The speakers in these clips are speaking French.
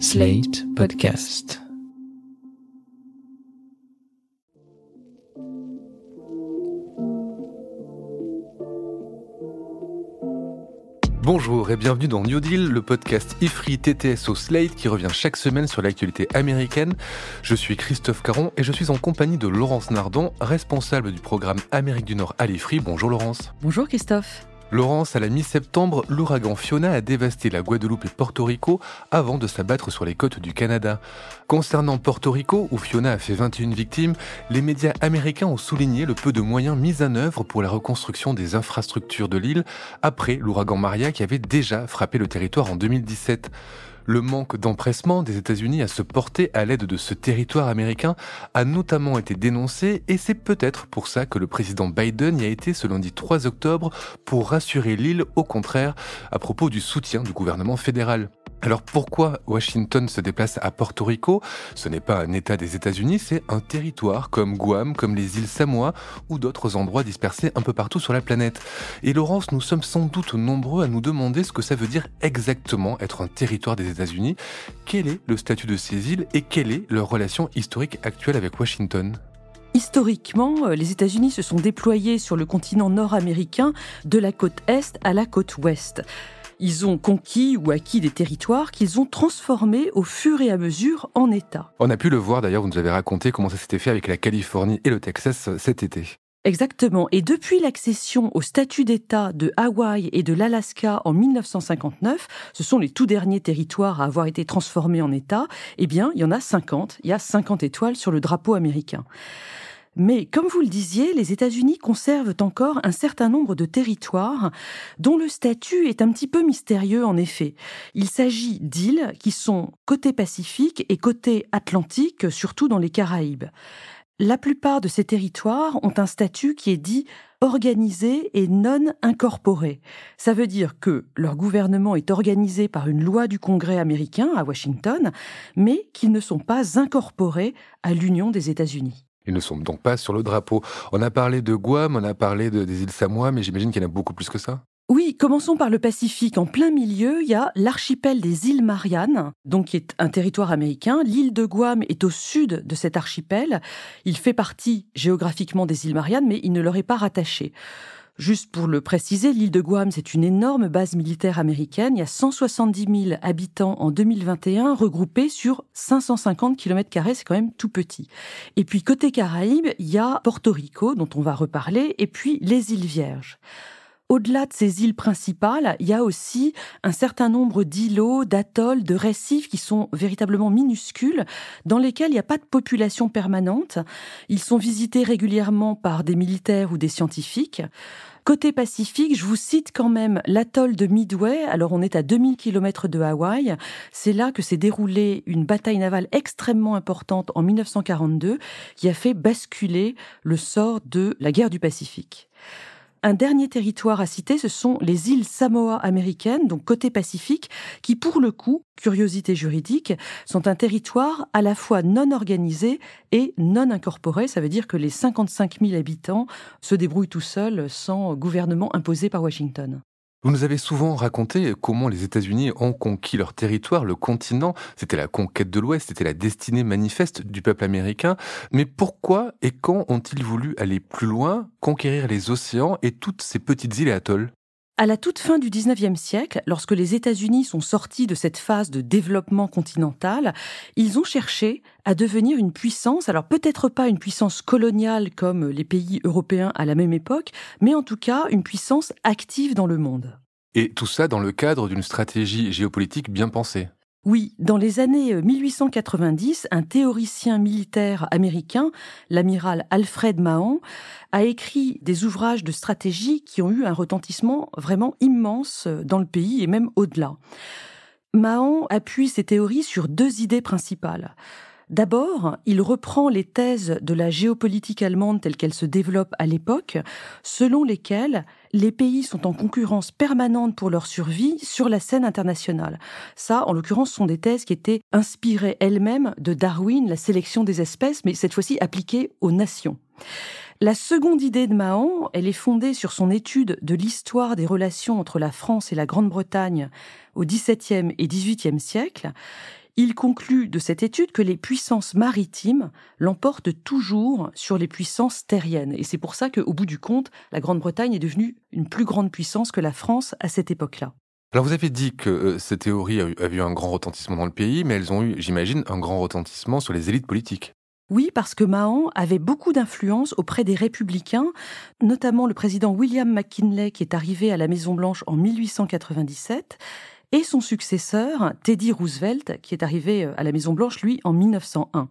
Slate Podcast. Bonjour et bienvenue dans New Deal, le podcast IFRI TTS au Slate qui revient chaque semaine sur l'actualité américaine. Je suis Christophe Caron et je suis en compagnie de Laurence Nardon, responsable du programme Amérique du Nord à l'IFRI. Bonjour Laurence. Bonjour Christophe. Laurence, à la mi-septembre, l'ouragan Fiona a dévasté la Guadeloupe et Porto Rico avant de s'abattre sur les côtes du Canada. Concernant Porto Rico, où Fiona a fait 21 victimes, les médias américains ont souligné le peu de moyens mis en œuvre pour la reconstruction des infrastructures de l'île après l'ouragan Maria qui avait déjà frappé le territoire en 2017. Le manque d'empressement des États-Unis à se porter à l'aide de ce territoire américain a notamment été dénoncé et c'est peut-être pour ça que le président Biden y a été ce lundi 3 octobre pour rassurer l'île au contraire à propos du soutien du gouvernement fédéral. Alors pourquoi Washington se déplace à Porto Rico? Ce n'est pas un État des États-Unis, c'est un territoire comme Guam, comme les îles Samoa ou d'autres endroits dispersés un peu partout sur la planète. Et Laurence, nous sommes sans doute nombreux à nous demander ce que ça veut dire exactement être un territoire des États-Unis. Quel est le statut de ces îles et quelle est leur relation historique actuelle avec Washington? Historiquement, euh, les États-Unis se sont déployés sur le continent nord-américain de la côte est à la côte ouest. Ils ont conquis ou acquis des territoires qu'ils ont transformés au fur et à mesure en États. On a pu le voir d'ailleurs, vous nous avez raconté comment ça s'était fait avec la Californie et le Texas euh, cet été. Exactement. Et depuis l'accession au statut d'État de Hawaï et de l'Alaska en 1959, ce sont les tout derniers territoires à avoir été transformés en État, eh bien, il y en a 50. Il y a 50 étoiles sur le drapeau américain. Mais comme vous le disiez, les États-Unis conservent encore un certain nombre de territoires dont le statut est un petit peu mystérieux en effet. Il s'agit d'îles qui sont côté Pacifique et côté Atlantique, surtout dans les Caraïbes. La plupart de ces territoires ont un statut qui est dit organisé et non incorporé. Ça veut dire que leur gouvernement est organisé par une loi du Congrès américain à Washington, mais qu'ils ne sont pas incorporés à l'Union des États-Unis. Ils ne sont donc pas sur le drapeau. On a parlé de Guam, on a parlé des îles Samoa, mais j'imagine qu'il y en a beaucoup plus que ça. Oui, commençons par le Pacifique. En plein milieu, il y a l'archipel des îles Mariannes, donc qui est un territoire américain. L'île de Guam est au sud de cet archipel. Il fait partie géographiquement des îles Mariannes, mais il ne leur est pas rattaché. Juste pour le préciser, l'île de Guam, c'est une énorme base militaire américaine. Il y a 170 000 habitants en 2021, regroupés sur 550 km, c'est quand même tout petit. Et puis côté Caraïbes, il y a Porto Rico, dont on va reparler, et puis les îles Vierges. Au-delà de ces îles principales, il y a aussi un certain nombre d'îlots, d'atolls, de récifs qui sont véritablement minuscules, dans lesquels il n'y a pas de population permanente. Ils sont visités régulièrement par des militaires ou des scientifiques. Côté Pacifique, je vous cite quand même l'atoll de Midway. Alors on est à 2000 km de Hawaï. C'est là que s'est déroulée une bataille navale extrêmement importante en 1942 qui a fait basculer le sort de la guerre du Pacifique. Un dernier territoire à citer, ce sont les îles Samoa américaines, donc côté Pacifique, qui pour le coup, curiosité juridique, sont un territoire à la fois non organisé et non incorporé. Ça veut dire que les 55 000 habitants se débrouillent tout seuls sans gouvernement imposé par Washington. Vous nous avez souvent raconté comment les États-Unis ont conquis leur territoire, le continent. C'était la conquête de l'Ouest, c'était la destinée manifeste du peuple américain. Mais pourquoi et quand ont-ils voulu aller plus loin, conquérir les océans et toutes ces petites îles et atolls? À la toute fin du XIXe siècle, lorsque les États-Unis sont sortis de cette phase de développement continental, ils ont cherché à devenir une puissance, alors peut-être pas une puissance coloniale comme les pays européens à la même époque, mais en tout cas une puissance active dans le monde. Et tout ça dans le cadre d'une stratégie géopolitique bien pensée. Oui, dans les années 1890, un théoricien militaire américain, l'amiral Alfred Mahon, a écrit des ouvrages de stratégie qui ont eu un retentissement vraiment immense dans le pays et même au-delà. Mahon appuie ses théories sur deux idées principales. D'abord, il reprend les thèses de la géopolitique allemande telle qu'elle se développe à l'époque, selon lesquelles les pays sont en concurrence permanente pour leur survie sur la scène internationale. Ça, en l'occurrence, sont des thèses qui étaient inspirées elles-mêmes de Darwin, la sélection des espèces, mais cette fois-ci appliquées aux nations. La seconde idée de Mahon, elle est fondée sur son étude de l'histoire des relations entre la France et la Grande-Bretagne au XVIIe et XVIIIe siècle. Il conclut de cette étude que les puissances maritimes l'emportent toujours sur les puissances terriennes. Et c'est pour ça qu'au bout du compte, la Grande-Bretagne est devenue une plus grande puissance que la France à cette époque-là. Alors vous avez dit que euh, ces théories avaient eu un grand retentissement dans le pays, mais elles ont eu, j'imagine, un grand retentissement sur les élites politiques. Oui, parce que Mahon avait beaucoup d'influence auprès des républicains, notamment le président William McKinley qui est arrivé à la Maison-Blanche en 1897 et son successeur, Teddy Roosevelt, qui est arrivé euh, à la Maison-Blanche, lui, en 1901.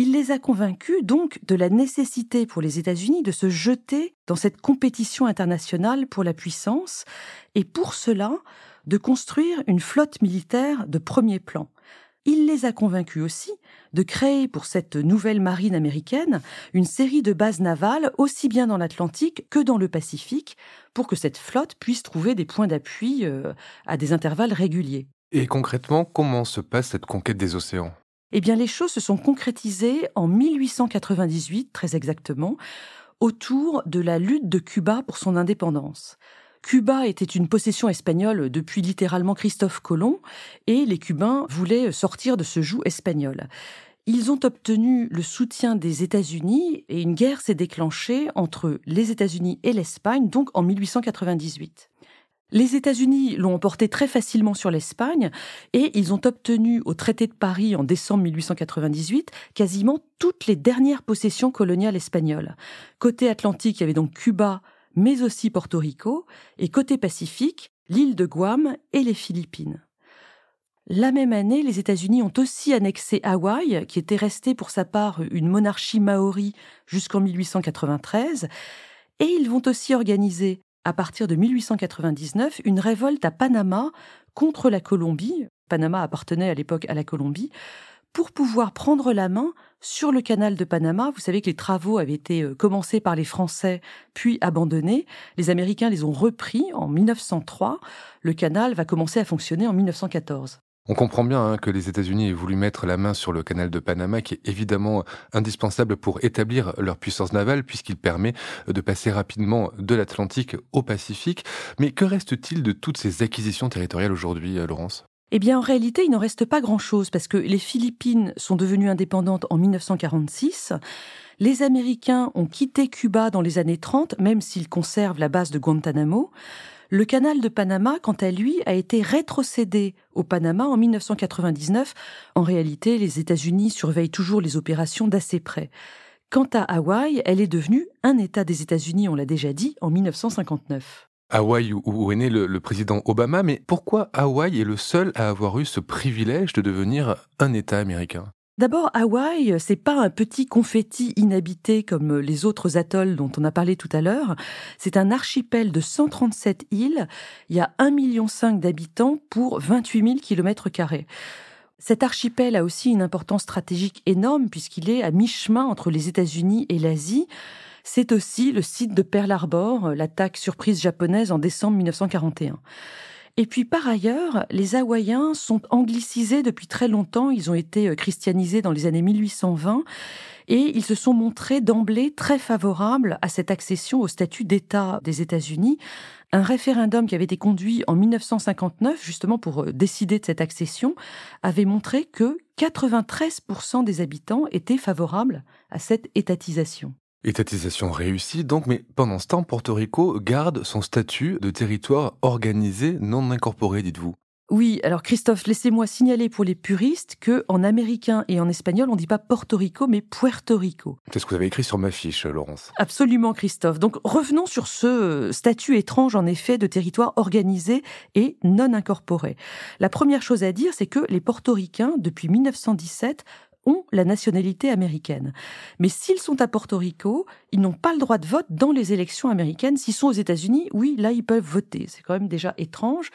Il les a convaincus donc de la nécessité pour les États-Unis de se jeter dans cette compétition internationale pour la puissance et pour cela de construire une flotte militaire de premier plan. Il les a convaincus aussi de créer pour cette nouvelle marine américaine une série de bases navales aussi bien dans l'Atlantique que dans le Pacifique pour que cette flotte puisse trouver des points d'appui euh, à des intervalles réguliers. Et concrètement, comment se passe cette conquête des océans? Eh bien, les choses se sont concrétisées en 1898, très exactement, autour de la lutte de Cuba pour son indépendance. Cuba était une possession espagnole depuis littéralement Christophe Colomb, et les Cubains voulaient sortir de ce joug espagnol. Ils ont obtenu le soutien des États-Unis et une guerre s'est déclenchée entre les États-Unis et l'Espagne, donc en 1898. Les États-Unis l'ont emporté très facilement sur l'Espagne et ils ont obtenu au traité de Paris en décembre 1898 quasiment toutes les dernières possessions coloniales espagnoles. Côté Atlantique, il y avait donc Cuba, mais aussi Porto Rico, et côté Pacifique, l'île de Guam et les Philippines. La même année, les États-Unis ont aussi annexé Hawaï, qui était resté pour sa part une monarchie maori jusqu'en 1893, et ils vont aussi organiser à partir de 1899 une révolte à Panama contre la Colombie. Panama appartenait à l'époque à la Colombie pour pouvoir prendre la main sur le canal de Panama. Vous savez que les travaux avaient été euh, commencés par les Français puis abandonnés. Les Américains les ont repris en 1903. Le canal va commencer à fonctionner en 1914. On comprend bien hein, que les États-Unis aient voulu mettre la main sur le canal de Panama, qui est évidemment indispensable pour établir leur puissance navale, puisqu'il permet de passer rapidement de l'Atlantique au Pacifique. Mais que reste-t-il de toutes ces acquisitions territoriales aujourd'hui, euh, Laurence? Eh bien, en réalité, il n'en reste pas grand-chose parce que les Philippines sont devenues indépendantes en 1946. Les Américains ont quitté Cuba dans les années 30, même s'ils conservent la base de Guantanamo. Le canal de Panama, quant à lui, a été rétrocédé au Panama en 1999. En réalité, les États-Unis surveillent toujours les opérations d'assez près. Quant à Hawaï, elle est devenue un État des États-Unis, on l'a déjà dit, en 1959. Hawaï où est né le, président Obama, mais pourquoi Hawaï est le seul à avoir eu ce privilège de devenir un État américain? D'abord, Hawaï, c'est pas un petit confetti inhabité comme les autres atolls dont on a parlé tout à l'heure. C'est un archipel de 137 îles. Il y a 1,5 million d'habitants pour 28 000 kilomètres carrés. Cet archipel a aussi une importance stratégique énorme puisqu'il est à mi-chemin entre les États-Unis et l'Asie. C'est aussi le site de Pearl Harbor, l'attaque surprise japonaise en décembre 1941. Et puis par ailleurs, les Hawaïens sont anglicisés depuis très longtemps, ils ont été euh, christianisés dans les années 1820 et ils se sont montrés d'emblée très favorables à cette accession au statut d'État des États-Unis. Un référendum qui avait été conduit en 1959 justement pour euh, décider de cette accession avait montré que 93% des habitants étaient favorables à cette étatisation. Étatisation réussie donc, mais pendant ce temps, Porto Rico garde son statut de territoire organisé non incorporé, dites-vous. Oui, alors Christophe, laissez-moi signaler pour les puristes que en américain et en espagnol, on ne dit pas Porto Rico, mais Puerto Rico. C'est ce que vous avez écrit sur ma fiche, Laurence. Absolument, Christophe. Donc revenons sur ce statut étrange, en effet, de territoire organisé et non incorporé. La première chose à dire, c'est que les portoricains, depuis 1917, ont la nationalité américaine. Mais s'ils sont à Porto Rico, ils n'ont pas le droit de vote dans les élections américaines. S'ils sont aux États-Unis, oui, là, ils peuvent voter. C'est quand même déjà étrange.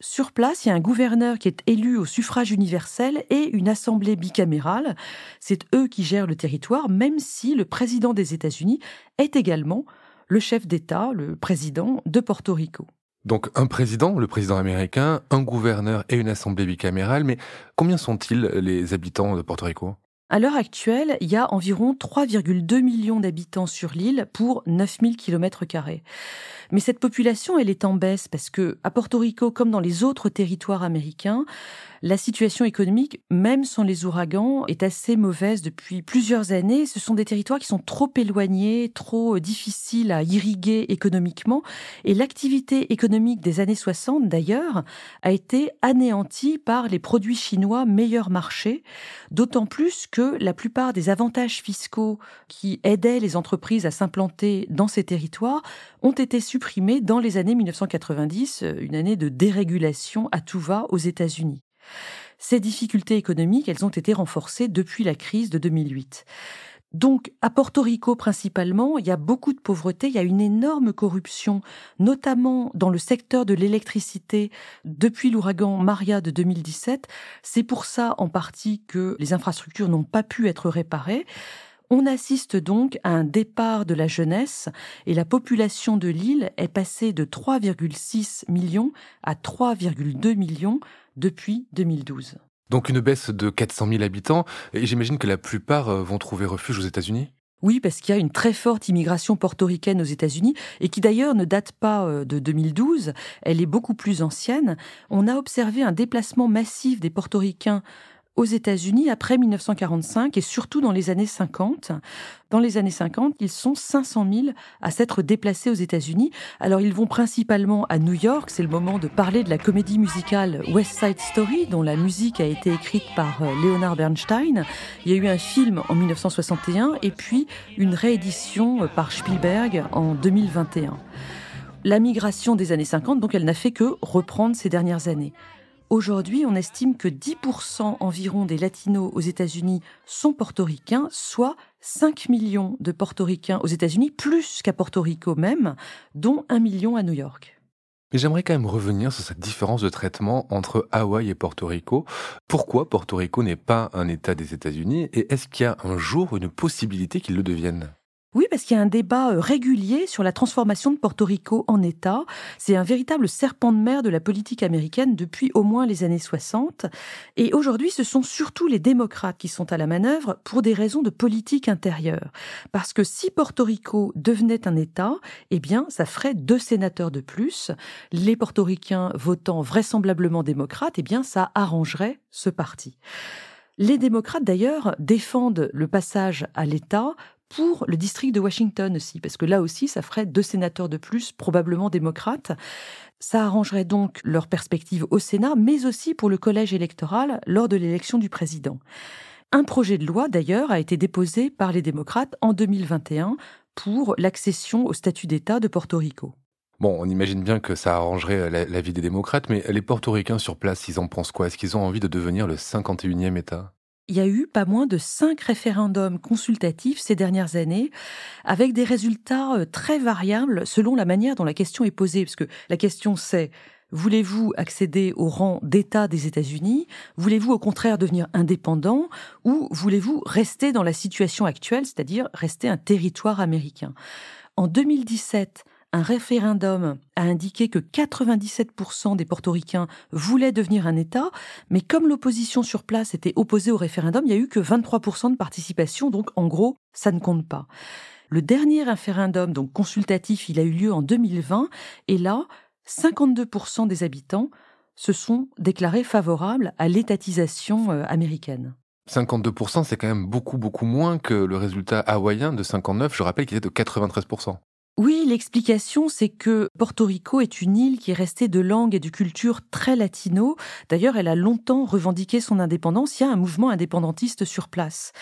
Sur place, il y a un gouverneur qui est élu au suffrage universel et une assemblée bicamérale. C'est eux qui gèrent le territoire, même si le président des États-Unis est également le chef d'État, le président de Porto Rico. Donc un président, le président américain, un gouverneur et une assemblée bicamérale, mais combien sont-ils les habitants de Porto Rico? À l'heure actuelle, il y a environ 3,2 millions d'habitants sur l'île pour 9000 km. Mais cette population, elle est en baisse parce que à Porto Rico, comme dans les autres territoires américains, La situation économique, même sans les ouragans, est assez mauvaise depuis plusieurs années. Ce sont des territoires qui sont trop éloignés, trop difficiles à irriguer économiquement. Et l'activité économique des années 60, d'ailleurs, a été anéantie par les produits chinois meilleur marché, d'autant plus que la plupart des avantages fiscaux qui aidaient les entreprises à s'implanter dans ces territoires ont été supprimés dans les années 1990, une année de dérégulation à tout va aux États-Unis. Ces difficultés économiques, elles ont été renforcées depuis la crise de 2008. Donc, à Porto Rico principalement, il y a beaucoup de pauvreté, il y a une énorme corruption, notamment dans le secteur de l'électricité depuis l'ouragan Maria de 2017. C'est pour ça, en partie, que les infrastructures n'ont pas pu être réparées. On assiste donc à un départ de la jeunesse et la population de l'île est passée de 3,6 millions à 3,2 millions depuis 2012. Donc une baisse de 400 000 habitants, et j'imagine que la plupart euh, vont trouver refuge aux États-Unis oui, parce qu'il y a une très forte immigration portoricaine aux États-Unis et qui d'ailleurs ne date pas euh, de 2012, elle est beaucoup plus ancienne. On a observé un déplacement massif des portoricains aux États-Unis après 1945 et surtout dans les années 50. Dans les années 50, ils sont 500 000 à s'être déplacés aux États-Unis. Alors ils vont principalement à New York. C'est le moment de parler de la comédie musicale West Side Story, dont la musique a été écrite par euh, Leonard Bernstein. Il y a eu un film en 1961 et puis une réédition euh, par Spielberg en 2021. La migration des années 50, donc elle n'a fait que reprendre ces dernières années. Aujourd'hui, on estime que 10% environ des latinos aux États-Unis sont portoricains, soit 5 millions de portoricains aux États-Unis, plus qu'à Porto Rico même, dont 1 million à New York. Mais j'aimerais quand même revenir sur cette différence de traitement entre Hawaï et Porto Rico. Pourquoi Porto Rico n'est pas un État des États-Unis et est-ce qu'il y a un jour une possibilité qu'il le devienne? Oui, parce qu'il y a un débat euh, régulier sur la transformation de Porto Rico en État. C'est un véritable serpent de mer de la politique américaine depuis au moins les années 60. Et aujourd'hui, ce sont surtout les démocrates qui sont à la manœuvre pour des raisons de politique intérieure. Parce que si Porto Rico devenait un État, eh bien, ça ferait deux sénateurs de plus. Les portoricains votant vraisemblablement démocrates, eh bien, ça arrangerait ce parti. Les démocrates, d'ailleurs, défendent le passage à l'État pour le district de Washington aussi, parce que là aussi, ça ferait deux sénateurs de plus, probablement démocrates. Ça arrangerait donc leur perspective au Sénat, mais aussi pour le collège électoral lors de l'élection du président. Un projet de loi, d'ailleurs, a été déposé par les démocrates en 2021 pour l'accession au statut d'État de Porto Rico. Bon, on imagine bien que ça arrangerait la, vie des démocrates, mais les portoricains sur place, ils en pensent quoi? Est-ce qu'ils ont envie de devenir le 51e État? Il y a eu pas moins de cinq référendums consultatifs ces dernières années, avec des résultats euh, très variables selon la manière dont la question est posée. Parce que la question c'est Voulez-vous accéder au rang d'État des États-Unis? Voulez-vous au contraire devenir indépendant? Ou voulez-vous rester dans la situation actuelle, c'est-à-dire rester un territoire américain? En 2017, un référendum a indiqué que 97% des portoricains voulaient devenir un État, mais comme l'opposition sur place était opposée au référendum, il n'y a eu que 23% de participation, donc en gros, ça ne compte pas. Le dernier référendum, donc consultatif, il a eu lieu en 2020, et là, 52% des habitants se sont déclarés favorables à l'étatisation euh, américaine. 52%, c'est quand même beaucoup, beaucoup moins que le résultat hawaïen de 59, je rappelle qu'il était de 93%. Oui, l'explication, c'est que Porto Rico est une île qui est restée de langue et de culture très latino. D'ailleurs, elle a longtemps revendiqué son indépendance. Il y a un mouvement indépendantiste sur place.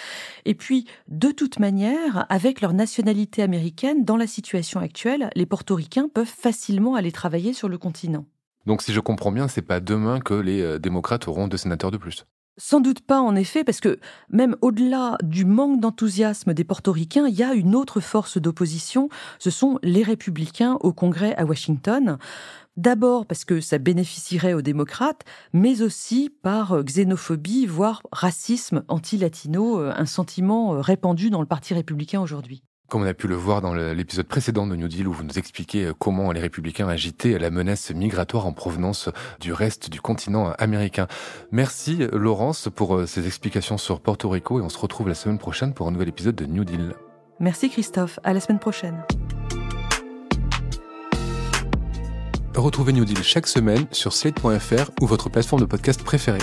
Et puis, de toute manière, avec leur nationalité américaine, dans la situation actuelle, les portoricains peuvent facilement aller travailler sur le continent. Donc, si je comprends bien, c'est pas demain que les euh, démocrates auront deux sénateurs de plus. Sans doute pas, en effet, parce que même au-delà du manque d'enthousiasme des portoricains, il y a une autre force d'opposition, ce sont les républicains au Congrès à Washington. D'abord parce que ça bénéficierait aux démocrates, mais aussi par xénophobie, voire racisme anti-latino, un sentiment répandu dans le Parti républicain aujourd'hui. Comme on a pu le voir dans l'épisode précédent de New Deal où vous nous expliquez euh, comment les républicains agitaient la menace migratoire en provenance du reste du continent américain. Merci Laurence pour euh, ces explications sur Porto Rico et on se retrouve la semaine prochaine pour un nouvel épisode de New Deal. Merci Christophe, à la semaine prochaine. Retrouvez New Deal chaque semaine sur slate.fr ou votre plateforme de podcast préférée.